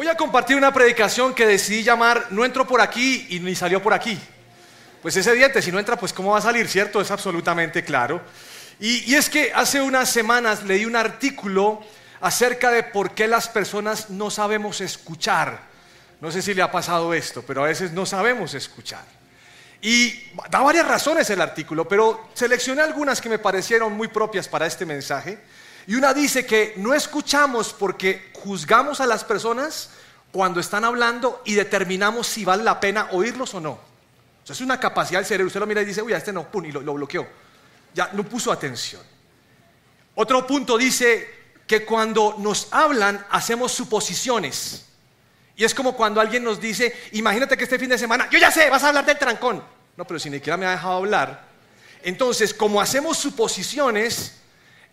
Voy a compartir una predicación que decidí llamar No entro por aquí y ni salió por aquí. Pues es evidente, si no entra, pues cómo va a salir, ¿cierto? Es absolutamente claro. Y, y es que hace unas semanas leí un artículo acerca de por qué las personas no sabemos escuchar. No sé si le ha pasado esto, pero a veces no sabemos escuchar. Y da varias razones el artículo, pero seleccioné algunas que me parecieron muy propias para este mensaje. Y una dice que no escuchamos porque juzgamos a las personas cuando están hablando y determinamos si vale la pena oírlos o no. O es una capacidad del cerebro. Usted lo mira y dice, uy, a este no, pum, y lo, lo bloqueó. Ya no puso atención. Otro punto dice que cuando nos hablan hacemos suposiciones. Y es como cuando alguien nos dice, imagínate que este fin de semana, yo ya sé, vas a hablar del trancón. No, pero si ni siquiera me ha dejado hablar. Entonces, como hacemos suposiciones,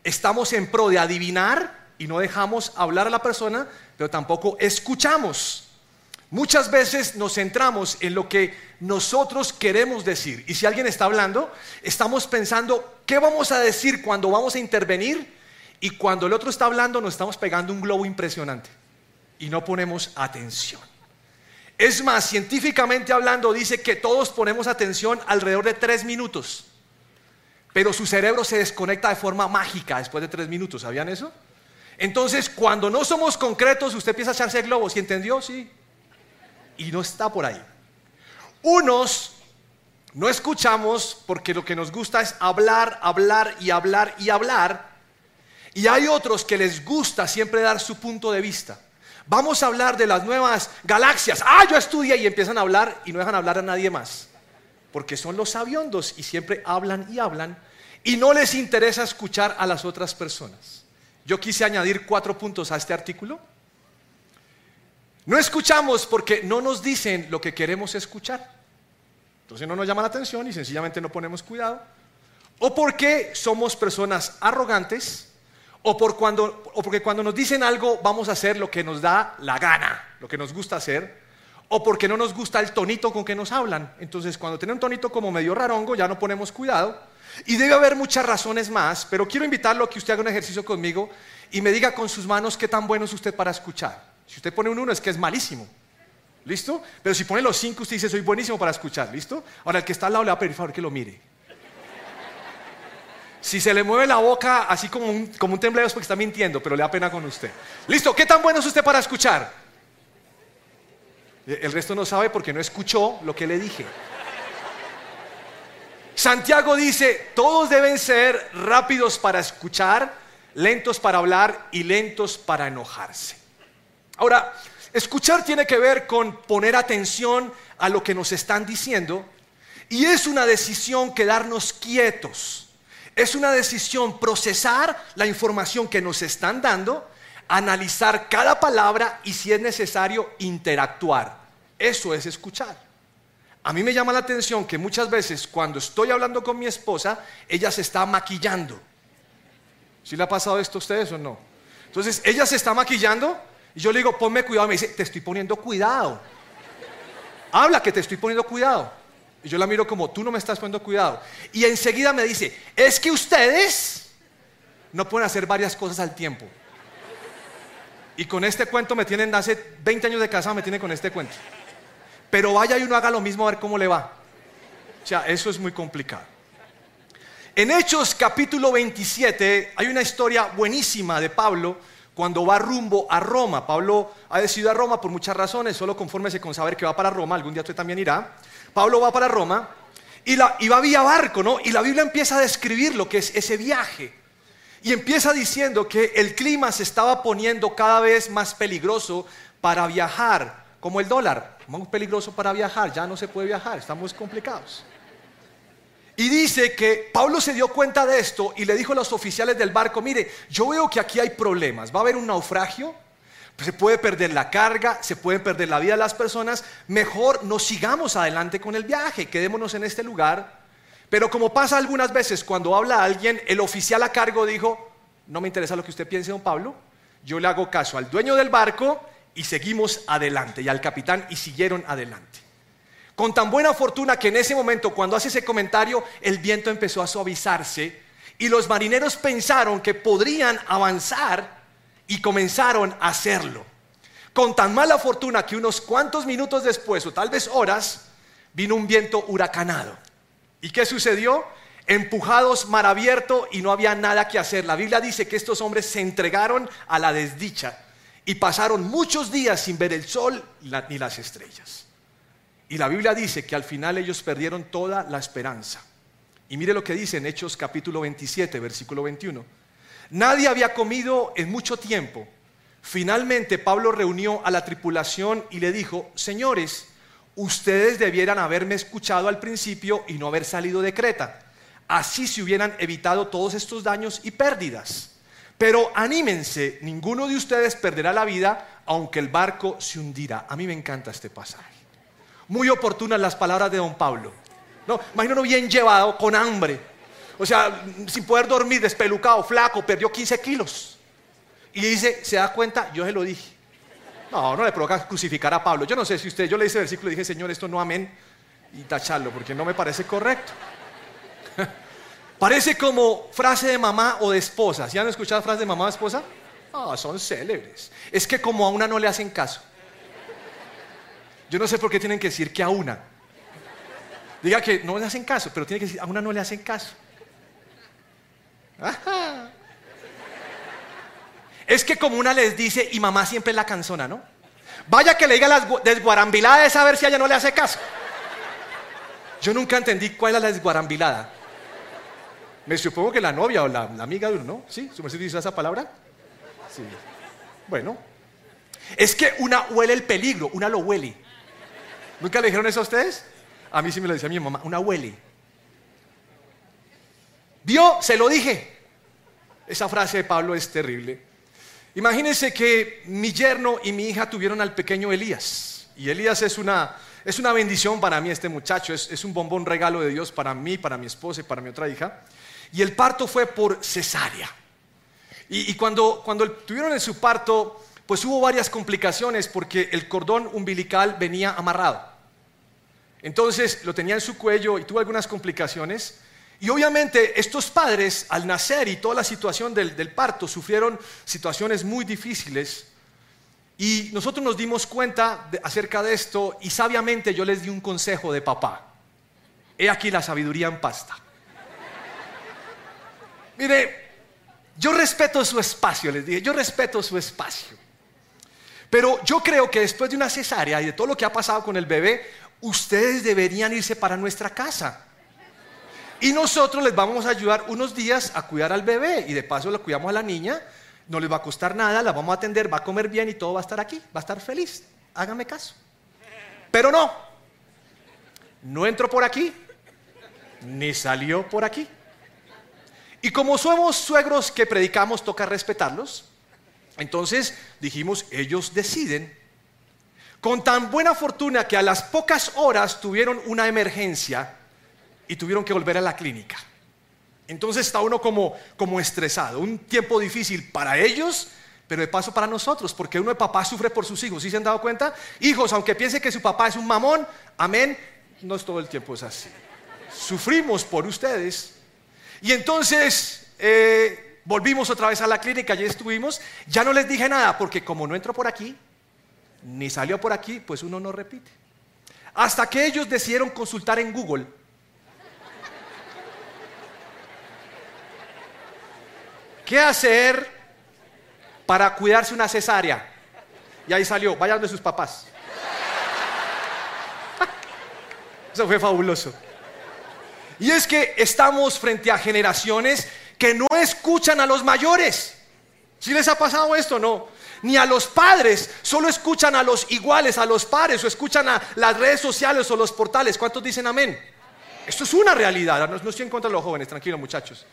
estamos en pro de adivinar y no dejamos hablar a la persona, pero tampoco escuchamos. Muchas veces nos centramos en lo que nosotros queremos decir. Y si alguien está hablando, estamos pensando, ¿qué vamos a decir cuando vamos a intervenir? Y cuando el otro está hablando, nos estamos pegando un globo impresionante y no ponemos atención. Es más, científicamente hablando, dice que todos ponemos atención alrededor de tres minutos, pero su cerebro se desconecta de forma mágica después de tres minutos. ¿Sabían eso? Entonces, cuando no somos concretos, usted empieza a echarse globos. ¿Y entendió? Sí. Y no está por ahí. Unos no escuchamos porque lo que nos gusta es hablar, hablar y hablar y hablar. Y hay otros que les gusta siempre dar su punto de vista. Vamos a hablar de las nuevas galaxias. Ah, yo estudié y empiezan a hablar y no dejan hablar a nadie más. Porque son los sabiondos y siempre hablan y hablan y no les interesa escuchar a las otras personas. Yo quise añadir cuatro puntos a este artículo. No escuchamos porque no nos dicen lo que queremos escuchar. Entonces no nos llama la atención y sencillamente no ponemos cuidado. O porque somos personas arrogantes o, por cuando, o porque cuando nos dicen algo vamos a hacer lo que nos da la gana, lo que nos gusta hacer, o porque no nos gusta el tonito con que nos hablan. Entonces, cuando tiene un tonito como medio rarongo, ya no ponemos cuidado. Y debe haber muchas razones más, pero quiero invitarlo a que usted haga un ejercicio conmigo y me diga con sus manos qué tan bueno es usted para escuchar. Si usted pone un uno es que es malísimo. ¿Listo? Pero si pone los cinco, usted dice, soy buenísimo para escuchar. ¿Listo? Ahora, el que está al lado le va a pedir favor que lo mire. Si se le mueve la boca así como un, como un es porque está mintiendo, pero le da pena con usted. Listo, ¿qué tan bueno es usted para escuchar? El resto no sabe porque no escuchó lo que le dije. Santiago dice, todos deben ser rápidos para escuchar, lentos para hablar y lentos para enojarse. Ahora, escuchar tiene que ver con poner atención a lo que nos están diciendo y es una decisión quedarnos quietos es una decisión procesar la información que nos están dando, analizar cada palabra y si es necesario interactuar. Eso es escuchar. A mí me llama la atención que muchas veces cuando estoy hablando con mi esposa, ella se está maquillando. ¿Sí le ha pasado esto a ustedes o no? Entonces, ella se está maquillando y yo le digo, ponme cuidado. Me dice, te estoy poniendo cuidado. Habla que te estoy poniendo cuidado. Y yo la miro como, tú no me estás poniendo cuidado. Y enseguida me dice, es que ustedes no pueden hacer varias cosas al tiempo. Y con este cuento me tienen, hace 20 años de casa me tienen con este cuento. Pero vaya y uno haga lo mismo a ver cómo le va. O sea, eso es muy complicado. En Hechos capítulo 27 hay una historia buenísima de Pablo cuando va rumbo a Roma. Pablo ha decidido a Roma por muchas razones, solo confórmese con saber que va para Roma, algún día usted también irá. Pablo va para Roma y, va vía barco, ¿no? Y la Biblia empieza a describir lo que es ese viaje. Y empieza diciendo que el clima se estaba poniendo cada vez más peligroso para viajar, como el dólar, muy peligroso para viajar, ya no se puede viajar, estamos complicados. Y dice que Pablo se dio cuenta de esto y le dijo a los oficiales del barco, mire, yo veo que aquí hay problemas, va a haber un naufragio, se puede perder la carga, se puede perder la vida de las personas, mejor no sigamos adelante con el viaje, quedémonos en este lugar. Pero como pasa algunas veces cuando habla alguien, el oficial a cargo dijo, no me interesa lo que usted piense, don Pablo, yo le hago caso al dueño del barco y seguimos adelante, y al capitán y siguieron adelante. Con tan buena fortuna que en ese momento, cuando hace ese comentario, el viento empezó a suavizarse y los marineros pensaron que podrían avanzar y comenzaron a hacerlo. con tan mala fortuna que unos cuantos minutos después, o tal vez horas, vino un viento huracanado. ¿Y qué sucedió? Empujados mar abierto y no había nada que hacer. La Biblia dice que estos hombres se entregaron a la desdicha y pasaron muchos días sin ver el sol ni las estrellas. Y la Biblia dice que al final ellos perdieron toda la esperanza. Y mire lo que dice en Hechos capítulo 27, versículo 21. Nadie había comido en mucho tiempo. Finalmente Pablo reunió a la tripulación y le dijo, señores, ustedes debieran haberme escuchado al principio y no haber salido de Creta. Así se hubieran evitado todos estos daños y pérdidas. Pero anímense, ninguno de ustedes perderá la vida aunque el barco se hundirá. A mí me encanta este pasaje. Muy oportunas las palabras de don Pablo. No, imagínalo bien llevado, con hambre. O sea, sin poder dormir, despelucado, flaco, perdió 15 kilos. Y dice, ¿se da cuenta? Yo se lo dije. No, no le provoca crucificar a Pablo. Yo no sé si usted, yo le hice el versículo y dije, Señor, esto no amén, y tacharlo, porque no me parece correcto. Parece como frase de mamá o de esposa. ¿Si han escuchado frase de mamá o esposa? Ah, son célebres. Es que como a una no le hacen caso. Yo no sé por qué tienen que decir que a una. Diga que no le hacen caso, pero tiene que decir a una no le hacen caso. Es que como una les dice y mamá siempre es la canzona, ¿no? Vaya que le diga las desguarambiladas a ver si ella no le hace caso. Yo nunca entendí cuál era la desguarambilada. Me supongo que la novia o la, amiga de uno, ¿no? ¿Sí? ¿Su merced dice esa palabra? Sí. Bueno. Es que una huele el peligro, una lo huele. ¿Nunca le dijeron eso a ustedes? A mí sí me lo decía mi mamá, una huele. ¿Vio? Se lo dije. Esa frase de Pablo es terrible. Imagínense que mi yerno y mi hija tuvieron al pequeño Elías. Y Elías es una, es una bendición para mí, este muchacho. Es, es un bombón regalo de Dios para mí, para mi esposa y para mi otra hija. Y el parto fue por cesárea. Y, cuando, cuando tuvieron en su parto, pues hubo varias complicaciones porque el cordón umbilical venía amarrado. Entonces lo tenía en su cuello y tuvo algunas complicaciones. Y obviamente estos padres al nacer y toda la situación del, parto sufrieron situaciones muy difíciles. Y nosotros nos dimos cuenta acerca de esto y sabiamente yo les di un consejo de papá. He aquí la sabiduría en pasta. Mire, yo respeto su espacio, les dije, yo respeto su espacio. Pero yo creo que después de una cesárea y de todo lo que ha pasado con el bebé, ustedes deberían irse para nuestra casa. Y nosotros les vamos a ayudar unos días a cuidar al bebé y de paso le cuidamos a la niña. No les va a costar nada, la vamos a atender, va a comer bien y todo va a estar aquí, va a estar feliz. Háganme caso. Pero no, no entró por aquí, ni salió por aquí. Y como somos suegros que predicamos, toca respetarlos. Entonces dijimos, ellos deciden. Con tan buena fortuna que a las pocas horas tuvieron una emergencia y tuvieron que volver a la clínica. Entonces está uno como, como estresado, un tiempo difícil para ellos, pero de paso para nosotros, porque uno de papá sufre por sus hijos. ¿Sí se han dado cuenta? Hijos, aunque piense que su papá es un mamón, amén, no es todo el tiempo es así. Sufrimos por ustedes y entonces eh, volvimos otra vez a la clínica, allí estuvimos. Ya no les dije nada, porque como no entró por aquí, ni salió por aquí, pues uno no repite. Hasta que ellos decidieron consultar en Google. ¿Qué hacer para cuidarse una cesárea? Y ahí salió, vayan de sus papás. Eso fue fabuloso. Y es que estamos frente a generaciones que no escuchan a los mayores. ¿Sí les ha pasado esto? No. Ni a los padres, solo escuchan a los iguales, a los pares, o escuchan a las redes sociales o los portales. ¿Cuántos dicen amén? Esto es una realidad. No, no estoy en contra de los jóvenes, tranquilos muchachos.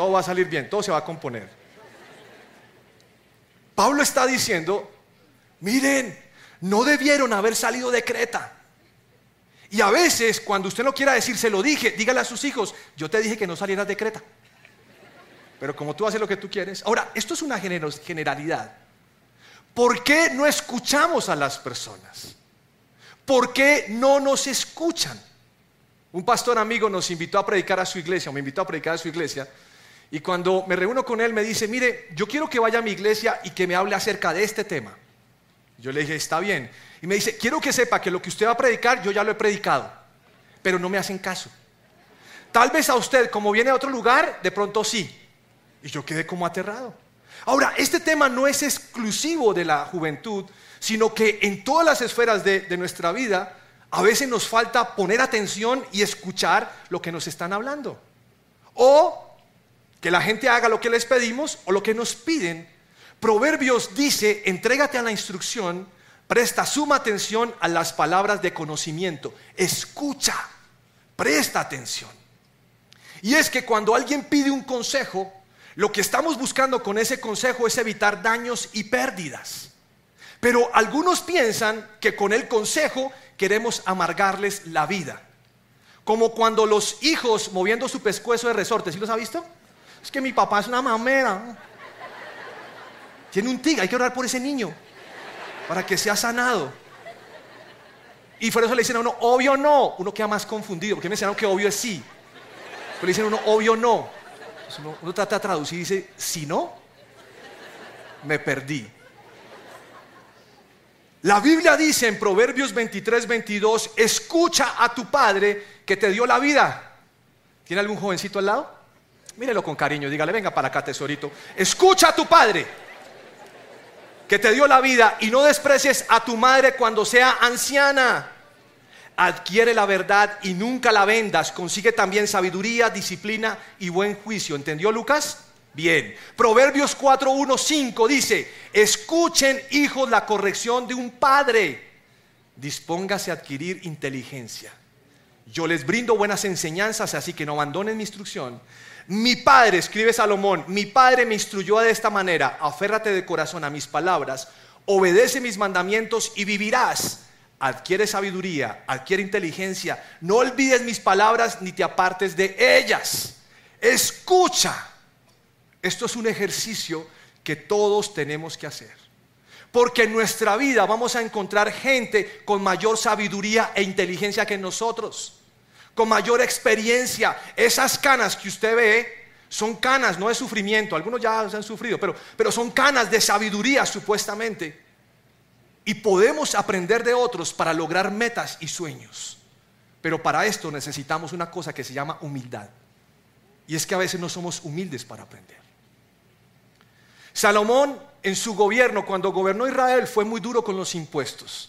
Todo va a salir bien, todo se va a componer. Pablo está diciendo, miren, no debieron haber salido de Creta. Y a veces, cuando usted no quiera decir, se lo dije, dígale a sus hijos, yo te dije que no salieras de Creta. Pero como tú haces lo que tú quieres. Ahora, esto es una generalidad. ¿Por qué no escuchamos a las personas? ¿Por qué no nos escuchan? Un pastor amigo nos invitó a predicar a su iglesia, o me invitó a predicar a su iglesia, y cuando me reúno con él me dice, mire, yo quiero que vaya a mi iglesia y que me hable acerca de este tema. Yo le dije, está bien. Y me dice, quiero que sepa que lo que usted va a predicar, yo ya lo he predicado, pero no me hacen caso. Tal vez a usted, como viene de otro lugar, de pronto sí. Y yo quedé como aterrado. Ahora, este tema no es exclusivo de la juventud, sino que en todas las esferas de, de nuestra vida, a veces nos falta poner atención y escuchar lo que nos están hablando. O que la gente haga lo que les pedimos o lo que nos piden. Proverbios dice, entrégate a la instrucción, presta suma atención a las palabras de conocimiento, escucha, presta atención. Y es que cuando alguien pide un consejo, lo que estamos buscando con ese consejo es evitar daños y pérdidas. Pero algunos piensan que con el consejo queremos amargarles la vida. Como cuando los hijos moviendo su pescuezo de resorte, ¿sí los ha visto? Es que mi papá es una mamera. Tiene un tigre, hay que orar por ese niño para que sea sanado. Y por eso le dicen a uno, obvio no. Uno queda más confundido, porque me enseñaron que obvio es sí. Pero le dicen a uno, obvio no. Uno, uno, trata de traducir y dice, si no, me perdí. La Biblia dice en Proverbios 23, 22, escucha a tu padre que te dio la vida. ¿Tiene algún jovencito al lado? Mírelo con cariño, dígale, venga para acá, tesorito. Escucha a tu padre que te dio la vida y no desprecies a tu madre cuando sea anciana. Adquiere la verdad y nunca la vendas. Consigue también sabiduría, disciplina y buen juicio. ¿Entendió Lucas? Bien. Proverbios 4, 1, 5 dice, escuchen hijos la corrección de un padre. Dispóngase a adquirir inteligencia. Yo les brindo buenas enseñanzas, así que no abandonen mi instrucción. Mi padre, escribe Salomón, mi padre me instruyó de esta manera, aférrate de corazón a mis palabras, obedece mis mandamientos y vivirás. Adquiere sabiduría, adquiere inteligencia, no olvides mis palabras ni te apartes de ellas. Escucha esto es un ejercicio que todos tenemos que hacer. Porque en nuestra vida vamos a encontrar gente con mayor sabiduría e inteligencia que nosotros, con mayor experiencia. Esas canas que usted ve son canas, no de sufrimiento, algunos ya han sufrido, pero, pero son canas de sabiduría supuestamente. Y podemos aprender de otros para lograr metas y sueños. Pero para esto necesitamos una cosa que se llama humildad. Y es que a veces no somos humildes para aprender. Salomón en su gobierno, cuando gobernó Israel, fue muy duro con los impuestos.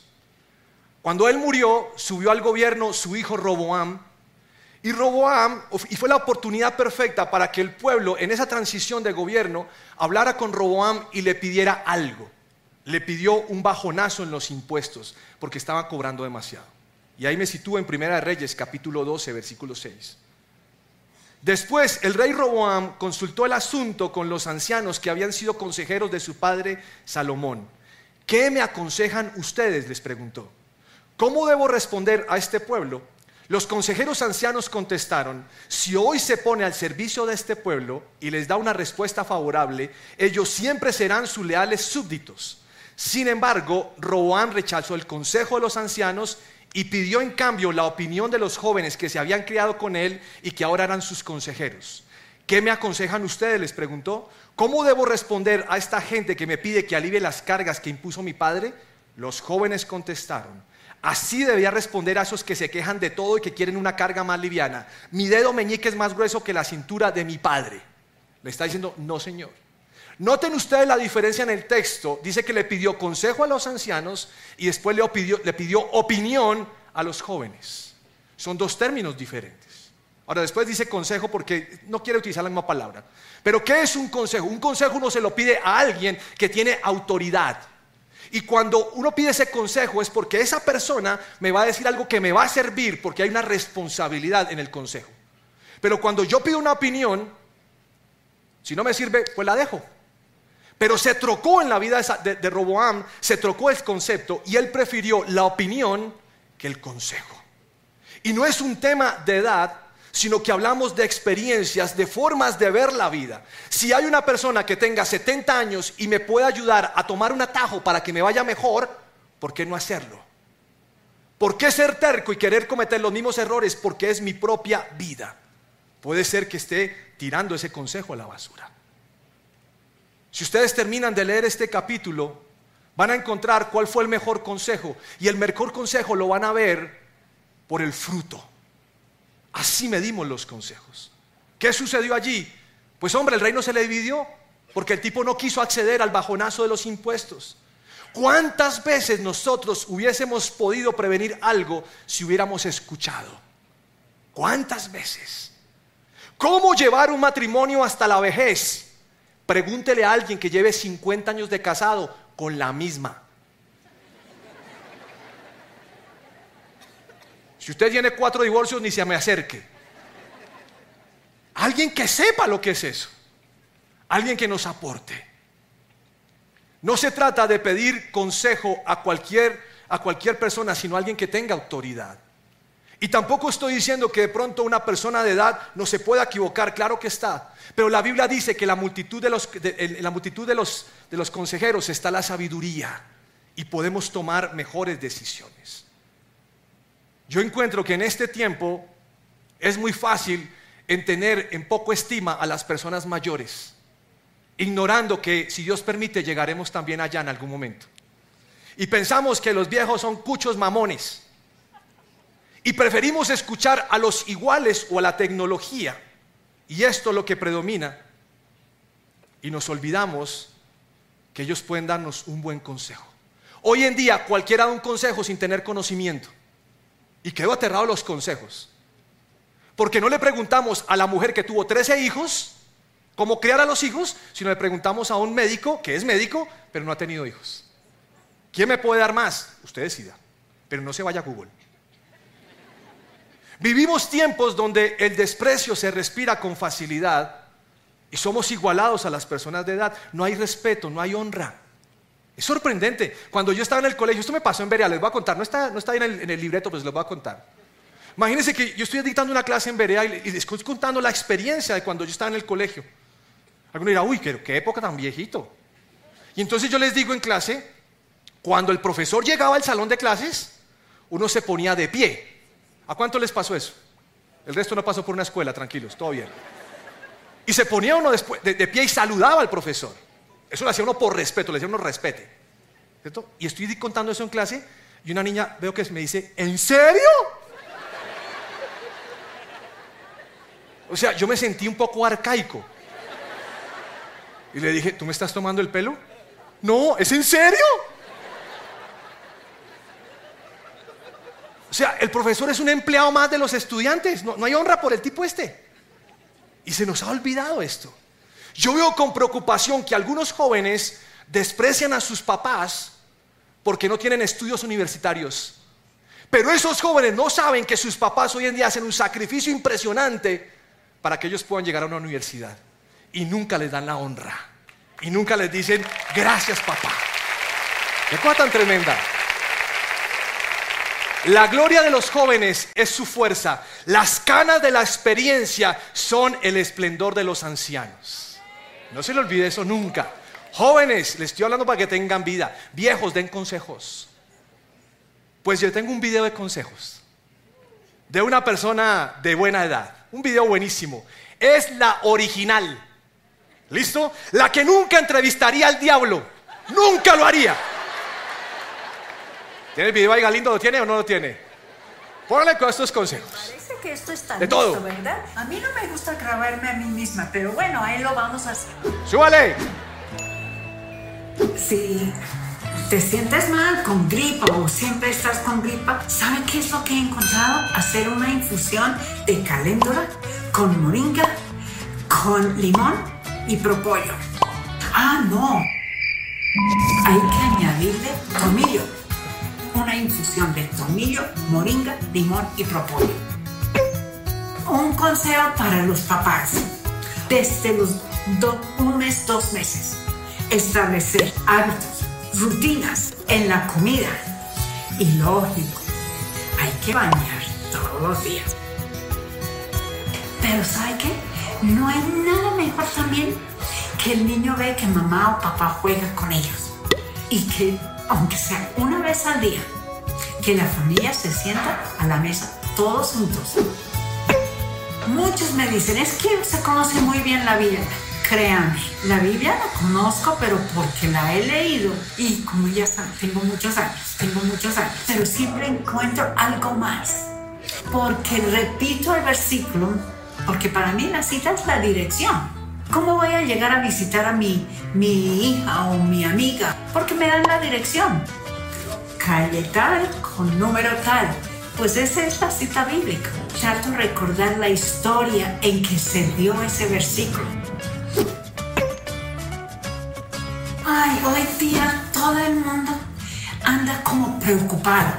Cuando él murió, subió al gobierno su hijo Roboam. Y Roboam, y fue la oportunidad perfecta para que el pueblo en esa transición de gobierno hablara con Roboam y le pidiera algo. Le pidió un bajonazo en los impuestos porque estaban cobrando demasiado. Y ahí me sitúo en Primera de Reyes, capítulo 12, versículo 6. Después el rey Roboam consultó el asunto con los ancianos que habían sido consejeros de su padre Salomón. ¿Qué me aconsejan ustedes? les preguntó. ¿Cómo debo responder a este pueblo? Los consejeros ancianos contestaron, si hoy se pone al servicio de este pueblo y les da una respuesta favorable, ellos siempre serán sus leales súbditos. Sin embargo, Roboam rechazó el consejo de los ancianos y pidió en cambio la opinión de los jóvenes que se habían criado con él y que ahora eran sus consejeros. ¿Qué me aconsejan ustedes? les preguntó. ¿Cómo debo responder a esta gente que me pide que alivie las cargas que impuso mi padre? Los jóvenes contestaron. Así debía responder a esos que se quejan de todo y que quieren una carga más liviana. Mi dedo meñique es más grueso que la cintura de mi padre. Le está diciendo, no señor. Noten ustedes la diferencia en el texto. Dice que le pidió consejo a los ancianos y después le pidió, opinión a los jóvenes. Son dos términos diferentes. Ahora después dice consejo porque no quiere utilizar la misma palabra. Pero ¿qué es un consejo? Un consejo uno se lo pide a alguien que tiene autoridad. Y cuando uno pide ese consejo es porque esa persona me va a decir algo que me va a servir porque hay una responsabilidad en el consejo. Pero cuando yo pido una opinión, si no me sirve, pues la dejo. Pero se trocó en la vida de, Roboam, se trocó el concepto y él prefirió la opinión que el consejo. Y no es un tema de edad, sino que hablamos de experiencias, de formas de ver la vida. Si hay una persona que tenga 70 años y me puede ayudar a tomar un atajo para que me vaya mejor, ¿por qué no hacerlo? ¿Por qué ser terco y querer cometer los mismos errores? Porque es mi propia vida. Puede ser que esté tirando ese consejo a la basura. Si ustedes terminan de leer este capítulo, van a encontrar cuál fue el mejor consejo. Y el mejor consejo lo van a ver por el fruto. Así medimos los consejos. ¿Qué sucedió allí? Pues hombre, el reino se le dividió porque el tipo no quiso acceder al bajonazo de los impuestos. ¿Cuántas veces nosotros hubiésemos podido prevenir algo si hubiéramos escuchado? ¿Cuántas veces? ¿Cómo llevar un matrimonio hasta la vejez? Pregúntele a alguien que lleve 50 años de casado con la misma. Si usted tiene cuatro divorcios, ni se me acerque. Alguien que sepa lo que es eso. Alguien que nos aporte. No se trata de pedir consejo a cualquier, a cualquier persona, sino a alguien que tenga autoridad. Y tampoco estoy diciendo que de pronto una persona de edad no se pueda equivocar, claro que está. Pero la Biblia dice que la multitud de los, en la multitud de los, de los consejeros está la sabiduría y podemos tomar mejores decisiones. Yo encuentro que en este tiempo es muy fácil en tener en poco estima a las personas mayores, ignorando que si Dios permite llegaremos también allá en algún momento. Y pensamos que los viejos son cuchos mamones. Y preferimos escuchar a los iguales o a la tecnología. Y esto es lo que predomina. Y nos olvidamos que ellos pueden darnos un buen consejo. Hoy en día cualquiera da un consejo sin tener conocimiento. Y quedó aterrado los consejos. Porque no le preguntamos a la mujer que tuvo 13 hijos cómo criar a los hijos, sino le preguntamos a un médico que es médico, pero no ha tenido hijos. ¿Quién me puede dar más? Usted decida, pero no se vaya a Google. Vivimos tiempos donde el desprecio se respira con facilidad y somos igualados a las personas de edad. No hay respeto, no hay honra. Sorprendente. Cuando yo estaba en el colegio, esto me pasó en Berea, les voy a contar, no está, no está en, el, en el libreto, pues les voy a contar. Imagínense que yo estoy dictando una clase en Berea y les estoy contando la experiencia de cuando yo estaba en el colegio. Alguno dirá, uy, qué, qué época tan viejito. Y entonces yo les digo en clase, cuando el profesor llegaba al salón de clases, uno se ponía de pie. ¿A cuánto les pasó eso? El resto no pasó por una escuela, tranquilos, todo bien. Y se ponía uno después, de, de pie y saludaba al profesor. Eso lo hacía uno por respeto, le decía uno respete. ¿Cierto? Y estoy contando eso en clase y una niña veo que me dice, ¿en serio? O sea, yo me sentí un poco arcaico. Y le dije, ¿tú me estás tomando el pelo? No, ¿es en serio? O sea, el profesor es un empleado más de los estudiantes. No, no hay honra por el tipo este. Y se nos ha olvidado esto. Yo veo con preocupación que algunos jóvenes desprecian a sus papás porque no tienen estudios universitarios. Pero esos jóvenes no saben que sus papás hoy en día hacen un sacrificio impresionante para que ellos puedan llegar a una universidad. Y nunca les dan la honra. Y nunca les dicen, gracias papá. ¿Qué tan tremenda? La gloria de los jóvenes es su fuerza. Las canas de la experiencia son el esplendor de los ancianos. No se le olvide eso nunca. Jóvenes, les estoy hablando para que tengan vida. Viejos, den consejos. Pues yo tengo un video de consejos de una persona de buena edad. Un video buenísimo. Es la original. ¿Listo? La que nunca entrevistaría al diablo. Nunca lo haría. ¿Tiene el video ahí Galindo? ¿Lo tiene o no lo tiene? Póngale con estos consejos. Que esto está De listo, todo. ¿verdad? A mí no me gusta grabarme a mí misma, pero bueno, ahí lo vamos a hacer. ¡Súbale! Si te sientes mal con gripa o siempre estás con gripa, ¿sabe qué es lo que he encontrado? Hacer una infusión de caléndula con moringa, con limón y propóleo. Ah, no. Hay que añadirle tomillo. Una infusión de tomillo, moringa, limón y propóleo. Un consejo para los papás. Desde los do- un mes, dos meses, establecer hábitos, rutinas en la comida. Y lógico, hay que bañar todos los días. Pero ¿sabe qué? No hay nada mejor también que el niño ve que mamá o papá juega con ellos. Y que, aunque sea una vez al día, que la familia se sienta a la mesa todos juntos. Muchos me dicen, es que se conoce muy bien la vida. créanme, la Biblia la conozco, pero porque la he leído y como ya saben, tengo muchos años, tengo muchos años, pero siempre encuentro algo más. Porque repito el versículo, porque para mí la cita es la dirección. ¿Cómo voy a llegar a visitar a mi, mi hija o mi amiga? Porque me dan la dirección. Calle tal, con número tal. Pues esa es la cita bíblica. Trato recordar la historia en que se dio ese versículo. Ay, hoy día todo el mundo anda como preocupado,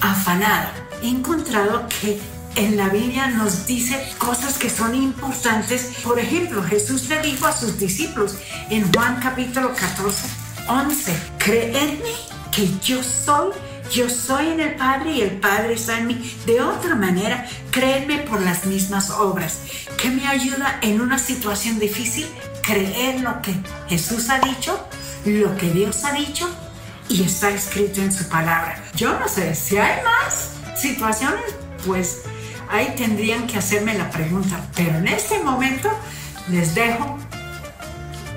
afanado. He encontrado que en la Biblia nos dice cosas que son importantes. Por ejemplo, Jesús le dijo a sus discípulos en Juan capítulo 14, 11, creedme que yo soy, yo soy en el Padre y el Padre está en mí. De otra manera, creedme por las mismas obras. ¿Qué me ayuda en una situación difícil? Creer lo que Jesús ha dicho, lo que Dios ha dicho y está escrito en su palabra. Yo no sé si hay más situaciones, pues ahí tendrían que hacerme la pregunta. Pero en este momento les dejo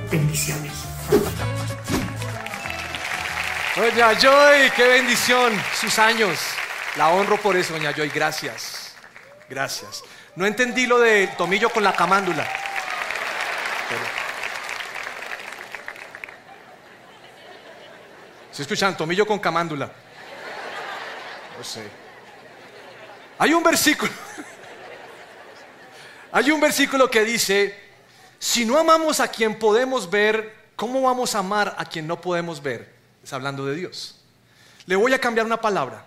bendiciones. Doña Joy, qué bendición, sus años. La honro por eso, doña Joy, gracias. Gracias. No entendí lo de tomillo con la camándula. ¿Se escuchan? Tomillo con camándula. No sé. Hay un versículo. Hay un versículo que dice, si no amamos a quien podemos ver, ¿cómo vamos a amar a quien no podemos ver? Es hablando de Dios. Le voy a cambiar una palabra.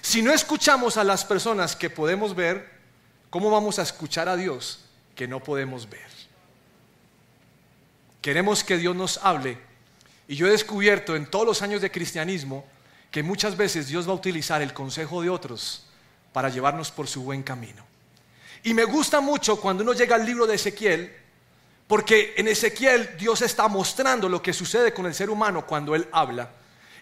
Si no escuchamos a las personas que podemos ver, ¿cómo vamos a escuchar a Dios que no podemos ver? Queremos que Dios nos hable. Y yo he descubierto en todos los años de cristianismo que muchas veces Dios va a utilizar el consejo de otros para llevarnos por su buen camino. Y me gusta mucho cuando uno llega al libro de Ezequiel, porque en Ezequiel Dios está mostrando lo que sucede con el ser humano cuando Él habla.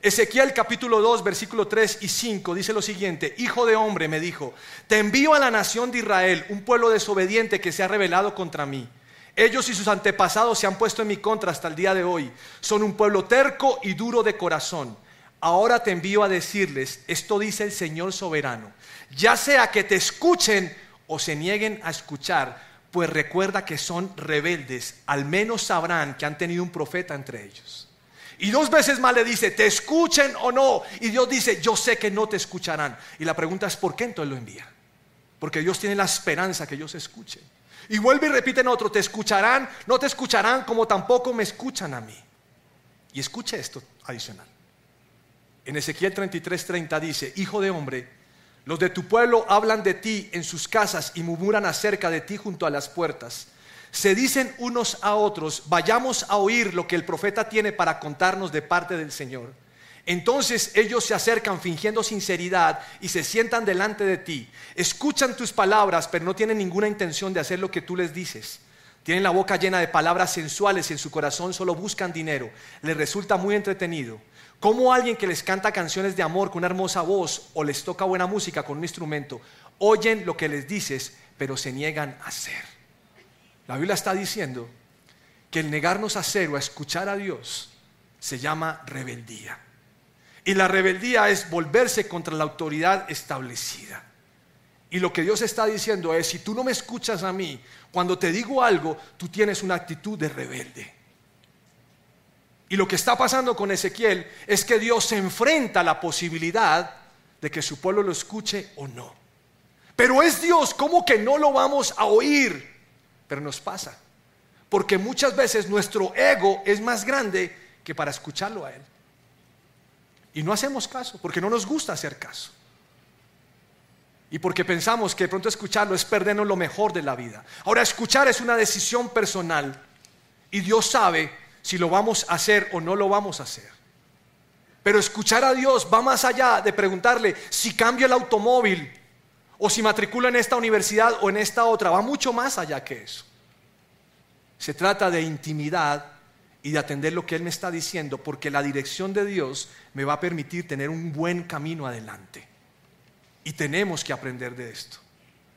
Ezequiel capítulo 2, versículo 3 y 5 dice lo siguiente, Hijo de hombre me dijo, te envío a la nación de Israel, un pueblo desobediente que se ha rebelado contra mí. Ellos y sus antepasados se han puesto en mi contra hasta el día de hoy. Son un pueblo terco y duro de corazón. Ahora te envío a decirles, esto dice el Señor soberano, ya sea que te escuchen o se nieguen a escuchar, pues recuerda que son rebeldes, al menos sabrán que han tenido un profeta entre ellos. Y dos veces más le dice, te escuchen o no. Y Dios dice, yo sé que no te escucharán. Y la pregunta es, ¿por qué entonces lo envía? Porque Dios tiene la esperanza que ellos escuchen. Y vuelve y repite en otro, te escucharán, no te escucharán como tampoco me escuchan a mí. Y escuche esto adicional. En Ezequiel 33:30 dice, Hijo de hombre, los de tu pueblo hablan de ti en sus casas y murmuran acerca de ti junto a las puertas. Se dicen unos a otros, vayamos a oír lo que el profeta tiene para contarnos de parte del Señor. Entonces ellos se acercan fingiendo sinceridad y se sientan delante de ti. Escuchan tus palabras, pero no tienen ninguna intención de hacer lo que tú les dices. Tienen la boca llena de palabras sensuales y en su corazón solo buscan dinero. Les resulta muy entretenido. Como alguien que les canta canciones de amor con una hermosa voz o les toca buena música con un instrumento, oyen lo que les dices, pero se niegan a hacer. La Biblia está diciendo que el negarnos a hacer o a escuchar a Dios se llama rebeldía. Y la rebeldía es volverse contra la autoridad establecida. Y lo que Dios está diciendo es, si tú no me escuchas a mí, cuando te digo algo, tú tienes una actitud de rebelde. Y lo que está pasando con Ezequiel es que Dios se enfrenta a la posibilidad de que su pueblo lo escuche o no. Pero es Dios, ¿cómo que no lo vamos a oír? Pero nos pasa. Porque muchas veces nuestro ego es más grande que para escucharlo a Él. Y no hacemos caso, porque no nos gusta hacer caso. Y porque pensamos que de pronto escucharlo es perdernos lo mejor de la vida. Ahora, escuchar es una decisión personal. Y Dios sabe si lo vamos a hacer o no lo vamos a hacer. Pero escuchar a Dios va más allá de preguntarle si cambio el automóvil o si matriculo en esta universidad o en esta otra. Va mucho más allá que eso. Se trata de intimidad y de atender lo que Él me está diciendo, porque la dirección de Dios me va a permitir tener un buen camino adelante. Y tenemos que aprender de esto.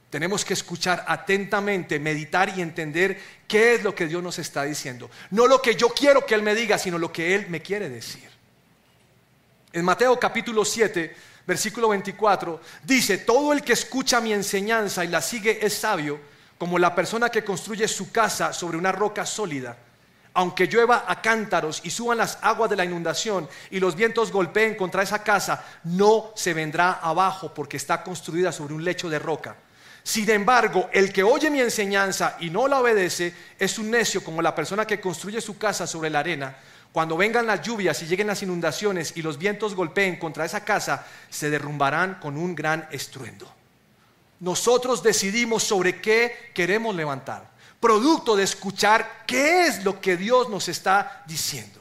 Tenemos que escuchar atentamente, meditar y entender qué es lo que Dios nos está diciendo. No lo que yo quiero que Él me diga, sino lo que Él me quiere decir. En Mateo capítulo 7, versículo 24, dice, todo el que escucha mi enseñanza y la sigue es sabio, como la persona que construye su casa sobre una roca sólida. Aunque llueva a cántaros y suban las aguas de la inundación y los vientos golpeen contra esa casa, no se vendrá abajo porque está construida sobre un lecho de roca. Sin embargo, el que oye mi enseñanza y no la obedece es un necio como la persona que construye su casa sobre la arena. Cuando vengan las lluvias y lleguen las inundaciones y los vientos golpeen contra esa casa, se derrumbarán con un gran estruendo. Nosotros decidimos sobre qué queremos levantar, producto de escuchar qué es lo que Dios nos está diciendo.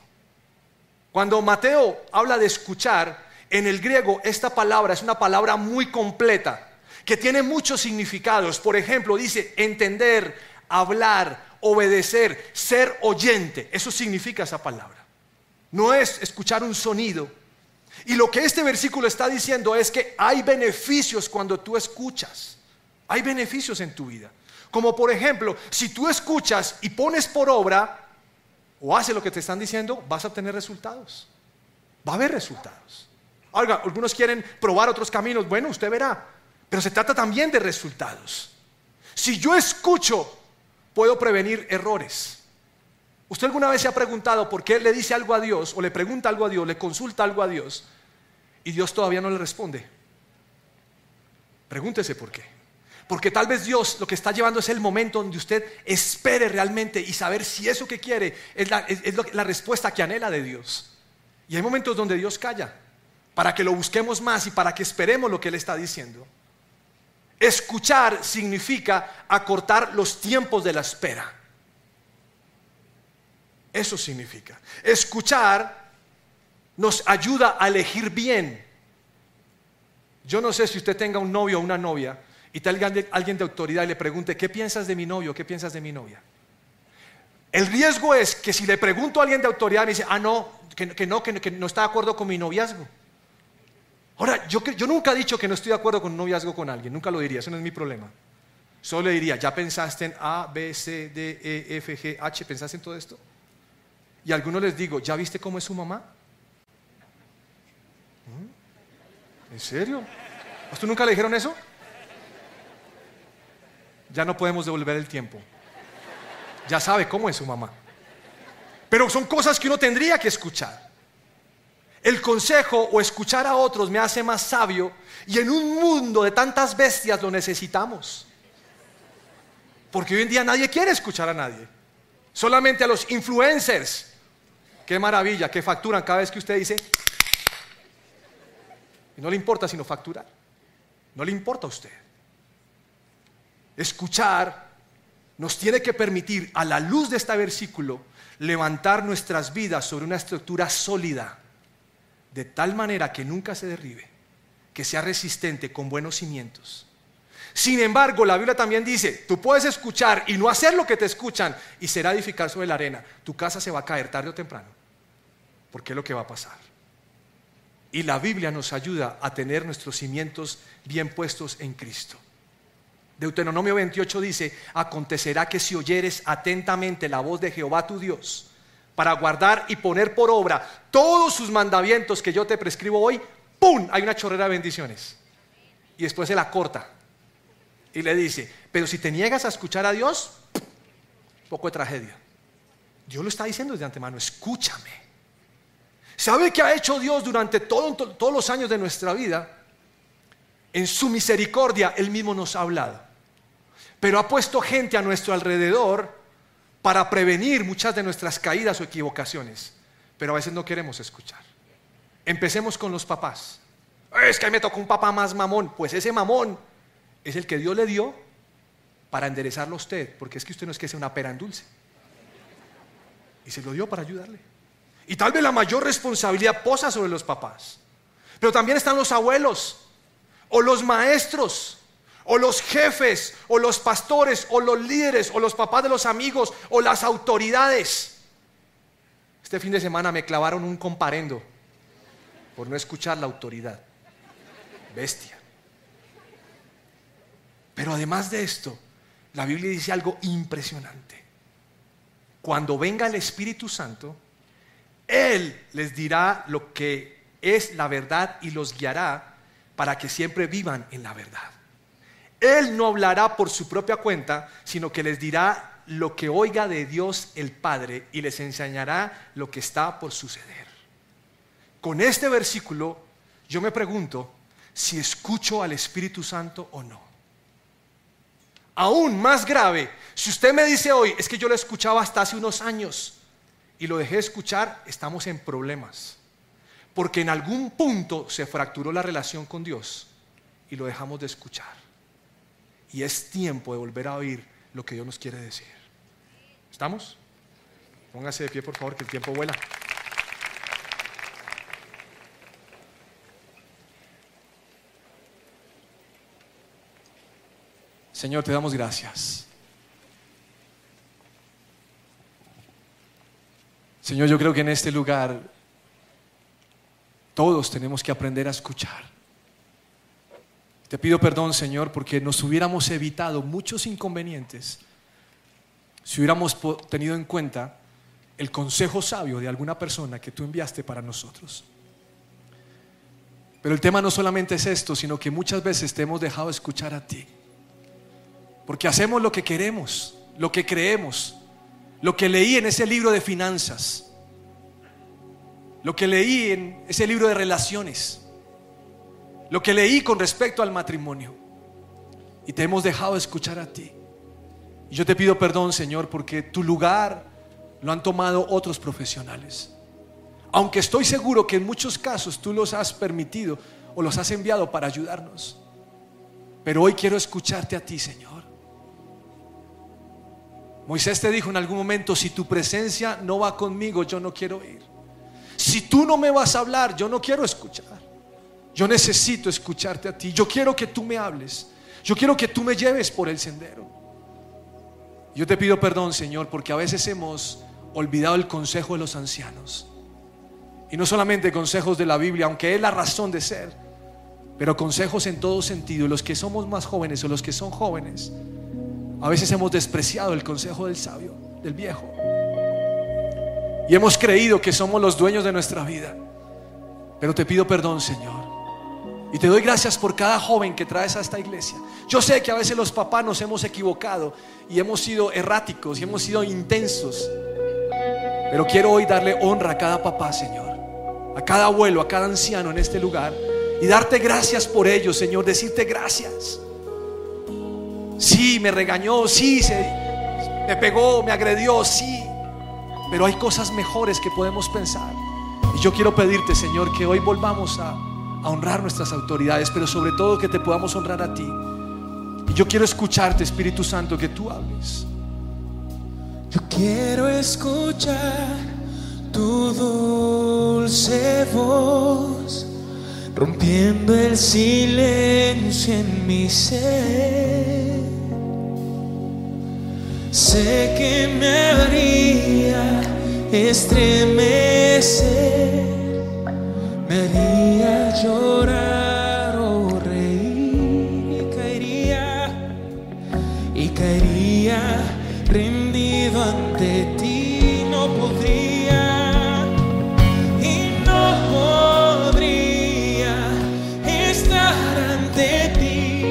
Cuando Mateo habla de escuchar, en el griego esta palabra es una palabra muy completa que tiene muchos significados. Por ejemplo, dice entender, hablar, obedecer, ser oyente. Eso significa esa palabra. No es escuchar un sonido. Y lo que este versículo está diciendo es que hay beneficios cuando tú escuchas. Hay beneficios en tu vida. Como por ejemplo, si tú escuchas y pones por obra o haces lo que te están diciendo, vas a obtener resultados. Va a haber resultados. Algunos quieren probar otros caminos. Bueno, usted verá. Pero se trata también de resultados. Si yo escucho, puedo prevenir errores. ¿Usted alguna vez se ha preguntado por qué le dice algo a Dios o le pregunta algo a Dios, le consulta algo a Dios y Dios todavía no le responde? Pregúntese por qué. Porque tal vez Dios lo que está llevando es el momento donde usted espere realmente y saber si eso que quiere es la, la respuesta que anhela de Dios. Y hay momentos donde Dios calla para que lo busquemos más y para que esperemos lo que Él está diciendo. Escuchar significa acortar los tiempos de la espera. Eso significa. Escuchar nos ayuda a elegir bien. Yo no sé si usted tenga un novio o una novia y tal alguien de autoridad y le pregunte, ¿qué piensas de mi novio? ¿Qué piensas de mi novia? El riesgo es que si le pregunto a alguien de autoridad me dice, ah, no, que, no, que no está de acuerdo con mi noviazgo. Ahora, yo, nunca he dicho que no estoy de acuerdo con un noviazgo con alguien, nunca lo diría, eso no es mi problema. Solo le diría, ¿ya pensaste en A, B, C, D, E, F, G, H? ¿Pensaste en todo esto? Y a algunos les digo, ¿ya viste cómo es su mamá? ¿Mm? ¿En serio? ¿A usted nunca le dijeron eso? Ya no podemos devolver el tiempo. Ya sabe cómo es su mamá. Pero son cosas que uno tendría que escuchar. El consejo o escuchar a otros me hace más sabio y en un mundo de tantas bestias lo necesitamos. Porque hoy en día nadie quiere escuchar a nadie. Solamente a los influencers. Qué maravilla, que facturan cada vez que usted dice. Y no le importa sino facturar. No le importa a usted. Escuchar nos tiene que permitir, a la luz de este versículo, levantar nuestras vidas sobre una estructura sólida de tal manera que nunca se derribe, que sea resistente con buenos cimientos. Sin embargo, la Biblia también dice, tú puedes escuchar y no hacer lo que te escuchan y será edificar sobre la arena. Tu casa se va a caer tarde o temprano, porque es lo que va a pasar. Y la Biblia nos ayuda a tener nuestros cimientos bien puestos en Cristo. Deuteronomio 28 dice, acontecerá que si oyeres atentamente la voz de Jehová tu Dios, para guardar y poner por obra todos sus mandamientos que yo te prescribo hoy, ¡pum! Hay una chorrera de bendiciones. Y después se la corta. Y le dice, pero si te niegas a escuchar a Dios, poco de tragedia. Dios lo está diciendo desde antemano, escúchame. ¿Sabe qué ha hecho Dios durante todos los años de nuestra vida? En su misericordia, Él mismo nos ha hablado. Pero ha puesto gente a nuestro alrededor para prevenir muchas de nuestras caídas o equivocaciones, pero a veces no queremos escuchar. Empecemos con los papás. Es que me tocó un papá más mamón. Pues ese mamón es el que Dios le dio para enderezarlo a usted, porque es que usted no es que sea una pera en dulce. Y se lo dio para ayudarle. Y tal vez la mayor responsabilidad posa sobre los papás. Pero también están los abuelos o los maestros o los jefes, o los pastores, o los líderes, o los papás de los amigos, o las autoridades. Este fin de semana me clavaron un comparendo por no escuchar la autoridad. Bestia. Pero además de esto, la Biblia dice algo impresionante. Cuando venga el Espíritu Santo, Él les dirá lo que es la verdad y los guiará para que siempre vivan en la verdad. Él no hablará por su propia cuenta, sino que les dirá lo que oiga de Dios el Padre y les enseñará lo que está por suceder. Con este versículo yo me pregunto si escucho al Espíritu Santo o no. Aún más grave, si usted me dice hoy, es que yo lo escuchaba hasta hace unos años y lo dejé de escuchar, estamos en problemas. Porque en algún punto se fracturó la relación con Dios y lo dejamos de escuchar. Y es tiempo de volver a oír lo que Dios nos quiere decir. ¿Estamos? Póngase de pie, por favor, que el tiempo vuela. Señor, te damos gracias. Señor, yo creo que en este lugar todos tenemos que aprender a escuchar. Te pido perdón, Señor, porque nos hubiéramos evitado muchos inconvenientes si hubiéramos tenido en cuenta el consejo sabio de alguna persona que tú enviaste para nosotros. Pero el tema no solamente es esto, sino que muchas veces te hemos dejado escuchar a ti. Porque hacemos lo que queremos, lo que creemos, lo que leí en ese libro de finanzas, lo que leí en ese libro de relaciones, lo que leí con respecto al matrimonio. Y te hemos dejado escuchar a ti. Y yo te pido perdón, Señor, porque tu lugar lo han tomado otros profesionales. Aunque estoy seguro que en muchos casos tú los has permitido o los has enviado para ayudarnos. Pero hoy quiero escucharte a ti, Señor. Moisés te dijo en algún momento, si tu presencia no va conmigo, yo no quiero ir. Si tú no me vas a hablar, yo no quiero escuchar. Yo necesito escucharte a ti. Yo quiero que tú me hables. Yo quiero que tú me lleves por el sendero. Yo te pido perdón, Señor, porque a veces hemos olvidado el consejo de los ancianos. Y no solamente consejos de la Biblia, aunque es la razón de ser, pero consejos en todo sentido. Los que somos más jóvenes o los que son jóvenes, a veces hemos despreciado el consejo del sabio, del viejo. Y hemos creído que somos los dueños de nuestra vida. Pero te pido perdón, Señor. Y te doy gracias por cada joven que traes a esta iglesia. Yo sé que a veces los papás nos hemos equivocado y hemos sido erráticos y hemos sido intensos. Pero quiero hoy darle honra a cada papá, Señor. A cada abuelo, a cada anciano en este lugar. Y darte gracias por ellos, Señor. Decirte gracias. Sí, me regañó, sí, se, me pegó, me agredió, sí. Pero hay cosas mejores que podemos pensar. Y yo quiero pedirte, Señor, que hoy volvamos a, a honrar nuestras autoridades, pero sobre todo que te podamos honrar a ti. Y yo quiero escucharte, Espíritu Santo, que tú hables. Yo quiero escuchar tu dulce voz, rompiendo el silencio en mi ser. Sé que me haría estremecer, me haría llorar o reír y caería, y caería rendido ante ti, no podría y no podría estar ante ti,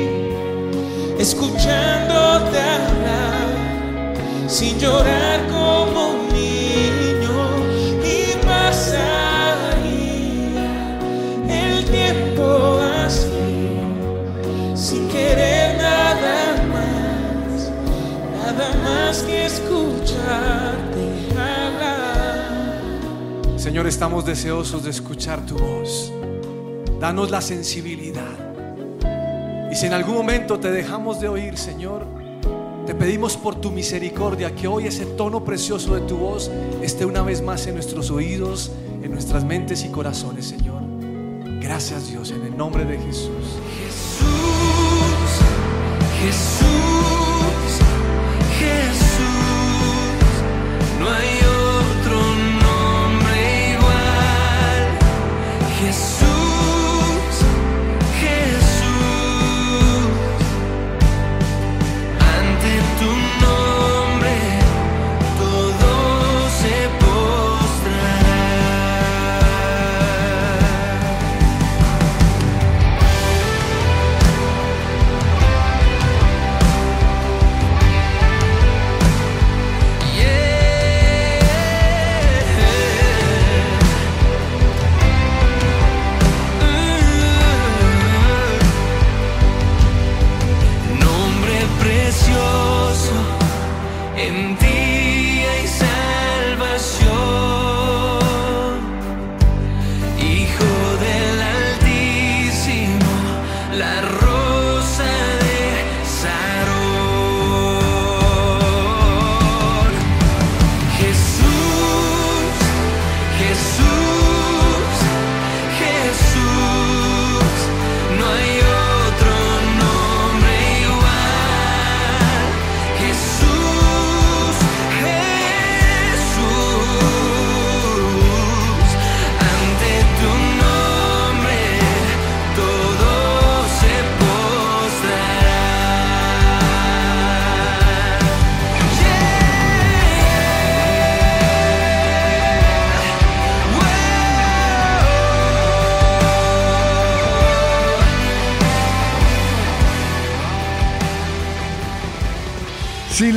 escuchándote hablar sin llorar Estamos deseosos de escuchar tu voz. Danos la sensibilidad. Y si en algún momento te dejamos de oír, Señor, te pedimos por tu misericordia que hoy ese tono precioso de tu voz esté una vez más en nuestros oídos, en nuestras mentes y corazones, Señor. Gracias Dios, en el nombre de Jesús. Jesús, Jesús,